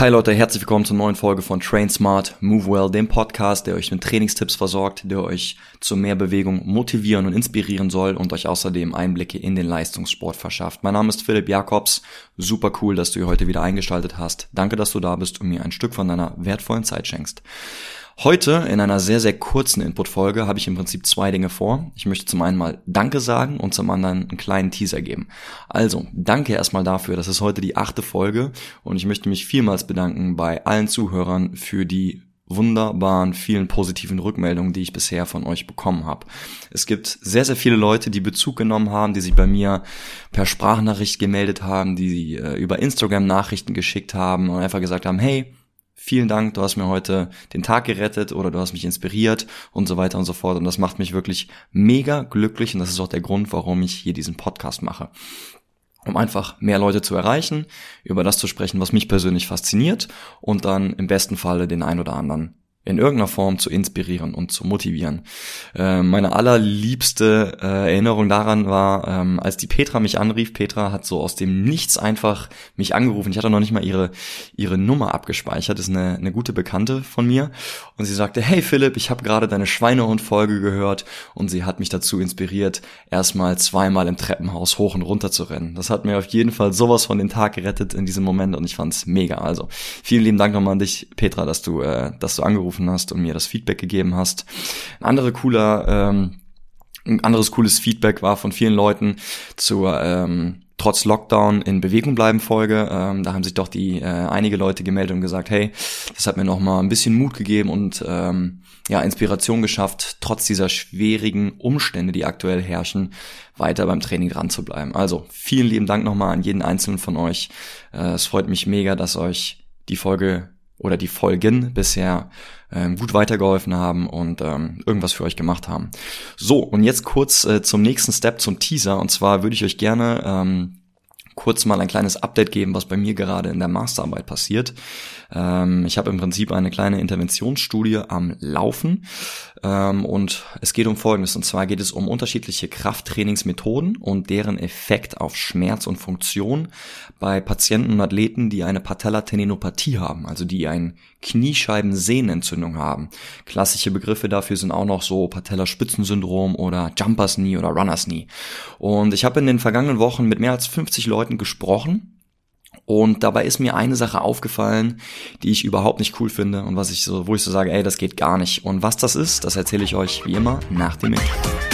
Hi Leute, herzlich willkommen zur neuen Folge von Train Smart, Move Well, dem Podcast, der euch mit Trainingstipps versorgt, der euch zu mehr Bewegung motivieren und inspirieren soll und euch außerdem Einblicke in den Leistungssport verschafft. Mein Name ist Philipp Jakobs. Super cool, dass du hier heute wieder eingeschaltet hast. Danke, dass du da bist und mir ein Stück von deiner wertvollen Zeit schenkst. Heute in einer sehr, sehr kurzen Input-Folge habe ich im Prinzip zwei Dinge vor. Ich möchte zum einen mal Danke sagen und zum anderen einen kleinen Teaser geben. Also, danke erstmal dafür. Das ist heute die achte Folge und ich möchte mich vielmals bedanken bei allen Zuhörern für die wunderbaren, vielen positiven Rückmeldungen, die ich bisher von euch bekommen habe. Es gibt sehr, sehr viele Leute, die Bezug genommen haben, die sich bei mir per Sprachnachricht gemeldet haben, die äh, über Instagram Nachrichten geschickt haben und einfach gesagt haben, hey, vielen Dank, du hast mir heute den Tag gerettet oder du hast mich inspiriert und so weiter und so fort. Und das macht mich wirklich mega glücklich und das ist auch der Grund, warum ich hier diesen Podcast mache. Um einfach mehr Leute zu erreichen, über das zu sprechen, was mich persönlich fasziniert und dann im besten Falle den ein oder anderen in irgendeiner Form zu inspirieren und zu motivieren. Äh, meine allerliebste äh, Erinnerung daran war, ähm, als die Petra mich anrief. Petra hat so aus dem Nichts einfach mich angerufen. Ich hatte noch nicht mal ihre ihre Nummer abgespeichert. Das ist eine, eine gute Bekannte von mir. Und sie sagte, hey Philipp, ich habe gerade deine Schweinehund-Folge gehört und sie hat mich dazu inspiriert, erstmal zweimal im Treppenhaus hoch und runter zu rennen. Das hat mir auf jeden Fall sowas von den Tag gerettet in diesem Moment und ich fand's mega. Also vielen lieben Dank nochmal an dich, Petra, dass du, äh, dass du angerufen angerufen hast und mir das Feedback gegeben hast. Ein anderer cooler, ähm, ein anderes cooles Feedback war von vielen Leuten zur ähm, trotz Lockdown in Bewegung bleiben Folge. Ähm, da haben sich doch die äh, einige Leute gemeldet und gesagt, hey, das hat mir noch mal ein bisschen Mut gegeben und ähm, ja Inspiration geschafft, trotz dieser schwierigen Umstände, die aktuell herrschen, weiter beim Training dran zu bleiben. Also vielen lieben Dank nochmal an jeden einzelnen von euch. Äh, es freut mich mega, dass euch die Folge oder die Folgen bisher ähm, gut weitergeholfen haben und ähm, irgendwas für euch gemacht haben. So, und jetzt kurz äh, zum nächsten Step, zum Teaser. Und zwar würde ich euch gerne ähm, kurz mal ein kleines Update geben, was bei mir gerade in der Masterarbeit passiert. Ähm, ich habe im Prinzip eine kleine Interventionsstudie am Laufen ähm, und es geht um Folgendes. Und zwar geht es um unterschiedliche Krafttrainingsmethoden und deren Effekt auf Schmerz und Funktion bei Patienten und Athleten, die eine Patellateninopathie haben, also die ein Kniescheibensehnenentzündung haben. Klassische Begriffe dafür sind auch noch so Patellaspitzensyndrom oder Jumpers Knee oder Runners Knee. Und ich habe in den vergangenen Wochen mit mehr als 50 Leuten gesprochen und dabei ist mir eine Sache aufgefallen, die ich überhaupt nicht cool finde und was ich so, wo ich so sage, ey, das geht gar nicht. Und was das ist, das erzähle ich euch wie immer nach dem Intro.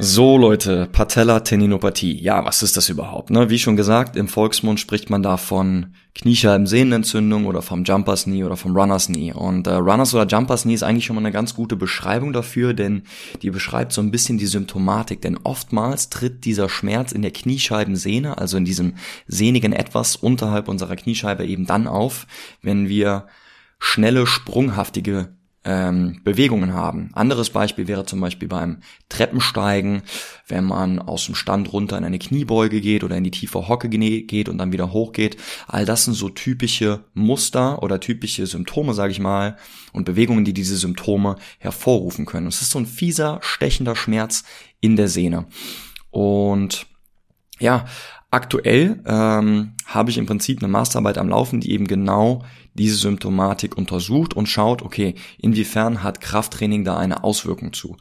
So Leute, Patella-Tendinopathie. Ja, was ist das überhaupt? Ne? Wie schon gesagt, im Volksmund spricht man da von Kniescheibensehnenentzündung oder vom Jumpers Knee oder vom Runners Knee. Und äh, Runners oder Jumpers Knee ist eigentlich schon mal eine ganz gute Beschreibung dafür, denn die beschreibt so ein bisschen die Symptomatik. Denn oftmals tritt dieser Schmerz in der Kniescheibensehne, also in diesem sehnigen Etwas unterhalb unserer Kniescheibe eben dann auf, wenn wir schnelle, sprunghaftige ähm, Bewegungen haben. Anderes Beispiel wäre zum Beispiel beim Treppensteigen, wenn man aus dem Stand runter in eine Kniebeuge geht oder in die tiefe Hocke geht und dann wieder hochgeht. All das sind so typische Muster oder typische Symptome, sage ich mal, und Bewegungen, die diese Symptome hervorrufen können. Es ist so ein fieser, stechender Schmerz in der Sehne. Und ja, aktuell ähm, habe ich im Prinzip eine Masterarbeit am Laufen, die eben genau diese Symptomatik untersucht und schaut, okay, inwiefern hat Krafttraining da eine Auswirkung zu.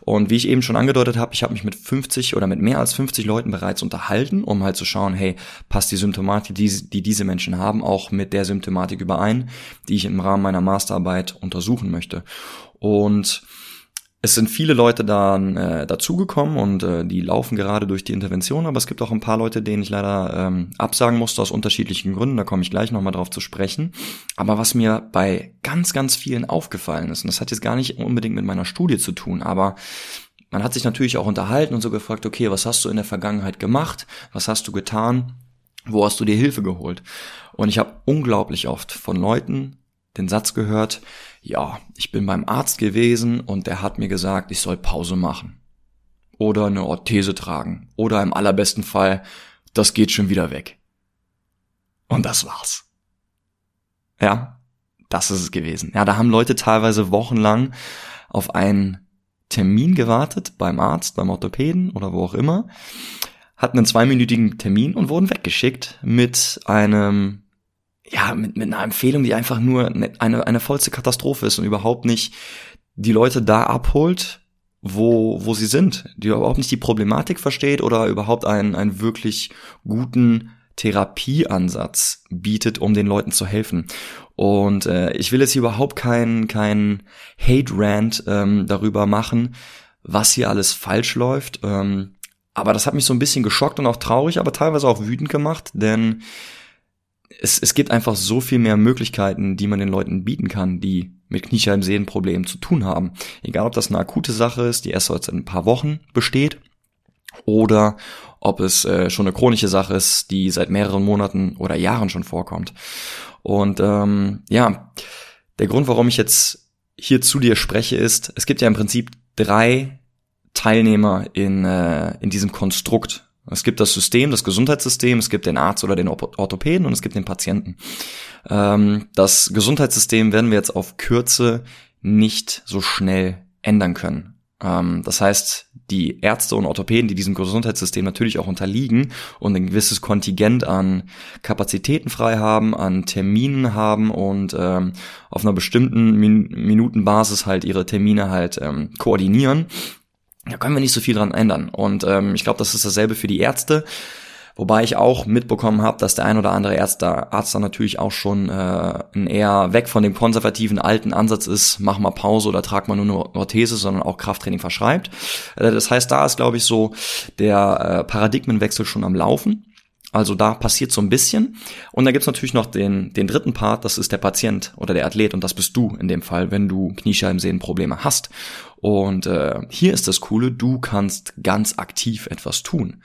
Und wie ich eben schon angedeutet habe, ich habe mich mit 50 oder mit mehr als 50 Leuten bereits unterhalten, um halt zu schauen, hey, passt die Symptomatik, die, die diese Menschen haben, auch mit der Symptomatik überein, die ich im Rahmen meiner Masterarbeit untersuchen möchte. Und es sind viele Leute dann äh, dazugekommen und äh, die laufen gerade durch die Intervention, aber es gibt auch ein paar Leute, denen ich leider ähm, absagen musste aus unterschiedlichen Gründen, da komme ich gleich nochmal drauf zu sprechen. Aber was mir bei ganz, ganz vielen aufgefallen ist, und das hat jetzt gar nicht unbedingt mit meiner Studie zu tun, aber man hat sich natürlich auch unterhalten und so gefragt, okay, was hast du in der Vergangenheit gemacht? Was hast du getan? Wo hast du dir Hilfe geholt? Und ich habe unglaublich oft von Leuten den Satz gehört, ja, ich bin beim Arzt gewesen und der hat mir gesagt, ich soll Pause machen. Oder eine Orthese tragen. Oder im allerbesten Fall, das geht schon wieder weg. Und das war's. Ja, das ist es gewesen. Ja, da haben Leute teilweise wochenlang auf einen Termin gewartet beim Arzt, beim Orthopäden oder wo auch immer, hatten einen zweiminütigen Termin und wurden weggeschickt mit einem ja, mit, mit einer Empfehlung, die einfach nur eine, eine vollste Katastrophe ist und überhaupt nicht die Leute da abholt, wo, wo sie sind, die überhaupt nicht die Problematik versteht oder überhaupt einen, einen wirklich guten Therapieansatz bietet, um den Leuten zu helfen. Und äh, ich will jetzt hier überhaupt kein, kein Hate-Rant ähm, darüber machen, was hier alles falsch läuft. Ähm, aber das hat mich so ein bisschen geschockt und auch traurig, aber teilweise auch wütend gemacht, denn es, es gibt einfach so viel mehr Möglichkeiten, die man den Leuten bieten kann, die mit Kniescheibensehnenproblemen zu tun haben. Egal, ob das eine akute Sache ist, die erst seit ein paar Wochen besteht, oder ob es äh, schon eine chronische Sache ist, die seit mehreren Monaten oder Jahren schon vorkommt. Und ähm, ja, der Grund, warum ich jetzt hier zu dir spreche, ist, es gibt ja im Prinzip drei Teilnehmer in, äh, in diesem Konstrukt es gibt das System, das Gesundheitssystem, es gibt den Arzt oder den Orthopäden und es gibt den Patienten. Ähm, das Gesundheitssystem werden wir jetzt auf Kürze nicht so schnell ändern können. Ähm, das heißt, die Ärzte und Orthopäden, die diesem Gesundheitssystem natürlich auch unterliegen und ein gewisses Kontingent an Kapazitäten frei haben, an Terminen haben und ähm, auf einer bestimmten Min Minutenbasis halt ihre Termine halt koordinieren, da können wir nicht so viel dran ändern. Und ähm, ich glaube, das ist dasselbe für die Ärzte. Wobei ich auch mitbekommen habe, dass der ein oder andere Arzt da, Arzt da natürlich auch schon äh, ein eher weg von dem konservativen alten Ansatz ist, mach mal Pause oder trag mal nur eine Orthese, sondern auch Krafttraining verschreibt. Äh, das heißt, da ist, glaube ich, so der äh, Paradigmenwechsel schon am Laufen. Also da passiert so ein bisschen. Und dann gibt's natürlich noch den, den dritten Part, das ist der Patient oder der Athlet und das bist du in dem Fall, wenn du Kniescheibensehnenprobleme hast. Und äh, hier ist das Coole, du kannst ganz aktiv etwas tun.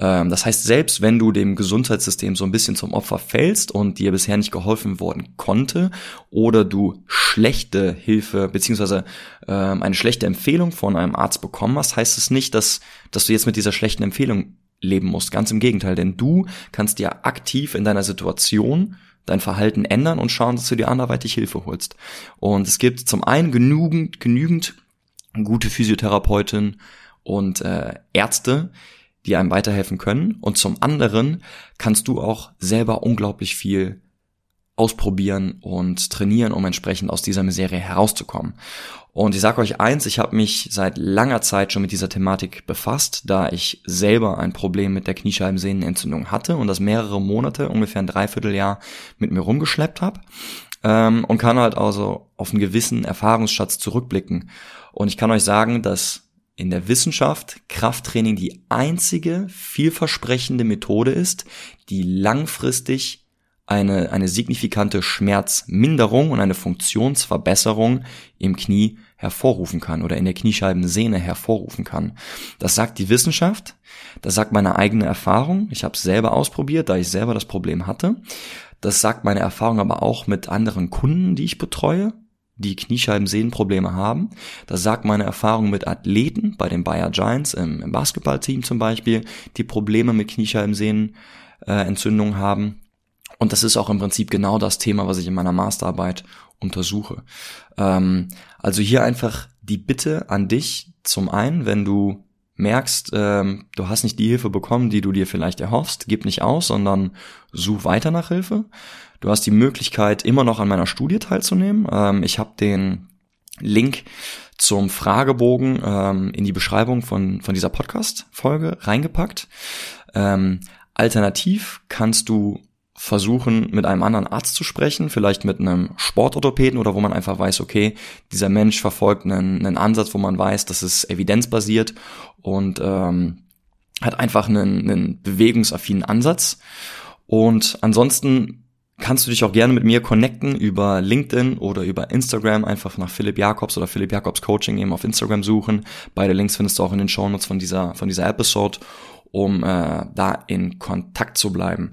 Ähm, das heißt, selbst wenn du dem Gesundheitssystem so ein bisschen zum Opfer fällst und dir bisher nicht geholfen worden konnte oder du schlechte Hilfe beziehungsweise ähm, eine schlechte Empfehlung von einem Arzt bekommen hast, heißt es nicht, dass, dass du jetzt mit dieser schlechten Empfehlung leben musst. Ganz im Gegenteil, denn du kannst ja aktiv in deiner Situation dein Verhalten ändern und schauen, dass du dir anderweitig Hilfe holst. Und es gibt zum einen genügend, genügend gute Physiotherapeuten und äh, Ärzte, die einem weiterhelfen können. Und zum anderen kannst du auch selber unglaublich viel ausprobieren und trainieren, um entsprechend aus dieser Misere herauszukommen. Und ich sage euch eins, ich habe mich seit langer Zeit schon mit dieser Thematik befasst, da ich selber ein Problem mit der Kniescheibensehnenentzündung hatte und das mehrere Monate, ungefähr ein Dreivierteljahr mit mir rumgeschleppt habe ähm, und kann halt also auf einen gewissen Erfahrungsschatz zurückblicken. Und ich kann euch sagen, dass in der Wissenschaft Krafttraining die einzige vielversprechende Methode ist, die langfristig eine, eine signifikante Schmerzminderung und eine Funktionsverbesserung im Knie hervorrufen kann oder in der Kniescheibensehne hervorrufen kann. Das sagt die Wissenschaft, das sagt meine eigene Erfahrung. Ich habe es selber ausprobiert, da ich selber das Problem hatte. Das sagt meine Erfahrung aber auch mit anderen Kunden, die ich betreue, die Kniescheibensehnenprobleme haben. Das sagt meine Erfahrung mit Athleten bei den Bayer Giants im, im Basketballteam zum Beispiel, die Probleme mit Kniescheibensehnenentzündungen äh, haben. Und das ist auch im Prinzip genau das Thema, was ich in meiner Masterarbeit untersuche. Ähm, also hier einfach die Bitte an dich, zum einen, wenn du merkst, ähm, du hast nicht die Hilfe bekommen, die du dir vielleicht erhoffst, gib nicht aus, sondern such weiter nach Hilfe. Du hast die Möglichkeit, immer noch an meiner Studie teilzunehmen. Ähm, ich habe den Link zum Fragebogen ähm, in die Beschreibung von, von dieser Podcast-Folge reingepackt. Ähm, alternativ kannst du versuchen, mit einem anderen Arzt zu sprechen, vielleicht mit einem Sportorthopäden oder wo man einfach weiß, okay, dieser Mensch verfolgt einen, einen Ansatz, wo man weiß, das ist evidenzbasiert und ähm, hat einfach einen, einen bewegungsaffinen Ansatz. Und ansonsten kannst du dich auch gerne mit mir connecten über LinkedIn oder über Instagram, einfach nach Philipp Jakobs oder Philipp Jakobs Coaching eben auf Instagram suchen. Beide Links findest du auch in den Shownotes von dieser, von dieser Episode, um äh, da in Kontakt zu bleiben.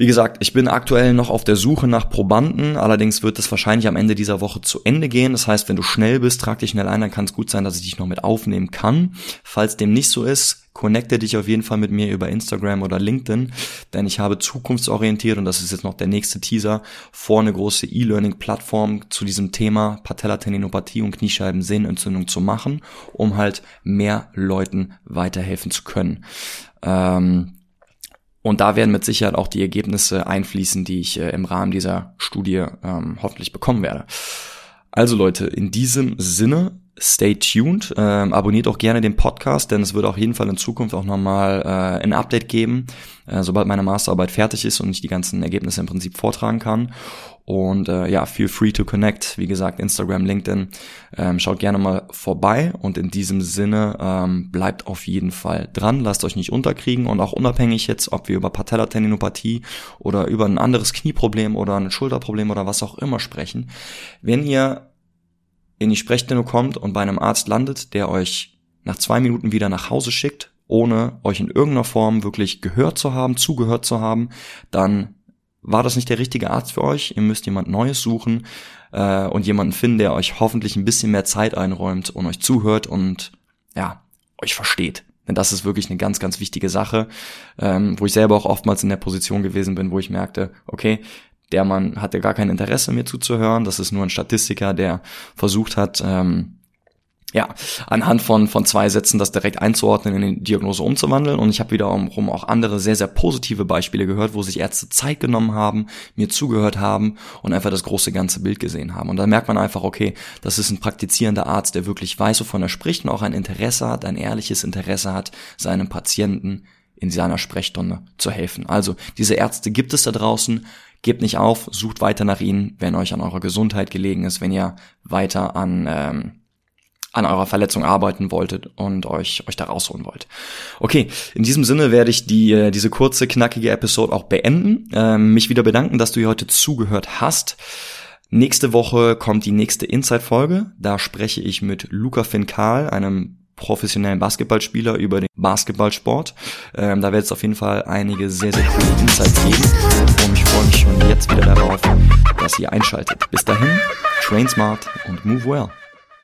Wie gesagt, ich bin aktuell noch auf der Suche nach Probanden, allerdings wird es wahrscheinlich am Ende dieser Woche zu Ende gehen. Das heißt, wenn du schnell bist, trag dich schnell ein, dann kann es gut sein, dass ich dich noch mit aufnehmen kann. Falls dem nicht so ist, connecte dich auf jeden Fall mit mir über Instagram oder LinkedIn, denn ich habe zukunftsorientiert und das ist jetzt noch der nächste Teaser vor eine große E-Learning-Plattform zu diesem Thema Patellatendinopathie und Kniescheibensehnenentzündung zu machen, um halt mehr Leuten weiterhelfen zu können. Ähm, und da werden mit Sicherheit auch die Ergebnisse einfließen, die ich äh, im Rahmen dieser Studie ähm, hoffentlich bekommen werde. Also Leute, in diesem Sinne, stay tuned. Ähm, abonniert auch gerne den Podcast, denn es wird auf jeden Fall in Zukunft auch nochmal äh, ein Update geben, äh, sobald meine Masterarbeit fertig ist und ich die ganzen Ergebnisse im Prinzip vortragen kann. Und äh, ja, feel free to connect. Wie gesagt, Instagram, LinkedIn. Ähm, schaut gerne mal vorbei. Und in diesem Sinne ähm, bleibt auf jeden Fall dran. Lasst euch nicht unterkriegen. Und auch unabhängig jetzt, ob wir über Patellatendinopathie oder über ein anderes Knieproblem oder ein Schulterproblem oder was auch immer sprechen. Wenn ihr in die Sprechstunde kommt und bei einem Arzt landet, der euch nach zwei Minuten wieder nach Hause schickt, ohne euch in irgendeiner Form wirklich gehört zu haben, zugehört zu haben, dann war das nicht der richtige Arzt für euch. Ihr müsst jemand Neues suchen äh, und jemanden finden, der euch hoffentlich ein bisschen mehr Zeit einräumt und euch zuhört und ja, euch versteht. Denn das ist wirklich eine ganz, ganz wichtige Sache, ähm, wo ich selber auch oftmals in der Position gewesen bin, wo ich merkte, okay, der Mann hatte gar kein Interesse, mir zuzuhören. Das ist nur ein Statistiker, der versucht hat, ähm, ja, anhand von, von zwei Sätzen das direkt einzuordnen, in die Diagnose umzuwandeln. Und ich habe wiederum auch andere sehr, sehr positive Beispiele gehört, wo sich Ärzte Zeit genommen haben, mir zugehört haben und einfach das große ganze Bild gesehen haben. Und da merkt man einfach, okay, das ist ein praktizierender Arzt, der wirklich weiß, wovon er spricht und auch ein Interesse hat, ein ehrliches Interesse hat, seinem Patienten in seiner Sprechstunde zu helfen. Also diese Ärzte gibt es da draußen. Gebt nicht auf, sucht weiter nach ihnen, wenn euch an eurer Gesundheit gelegen ist, wenn ihr weiter an ähm, an eurer Verletzung arbeiten wolltet und euch euch da rausholen wollt. Okay, in diesem Sinne werde ich die äh, diese kurze knackige Episode auch beenden. Ähm, mich wieder bedanken, dass du hier heute zugehört hast. Nächste Woche kommt die nächste Inside-Folge. Da spreche ich mit Luca Finkal, einem professionellen Basketballspieler über den Basketballsport. Ähm, da wird es auf jeden Fall einige sehr, sehr coole Insights geben. Und ich freue mich schon jetzt wieder darauf, dass ihr einschaltet. Bis dahin, train smart und move well.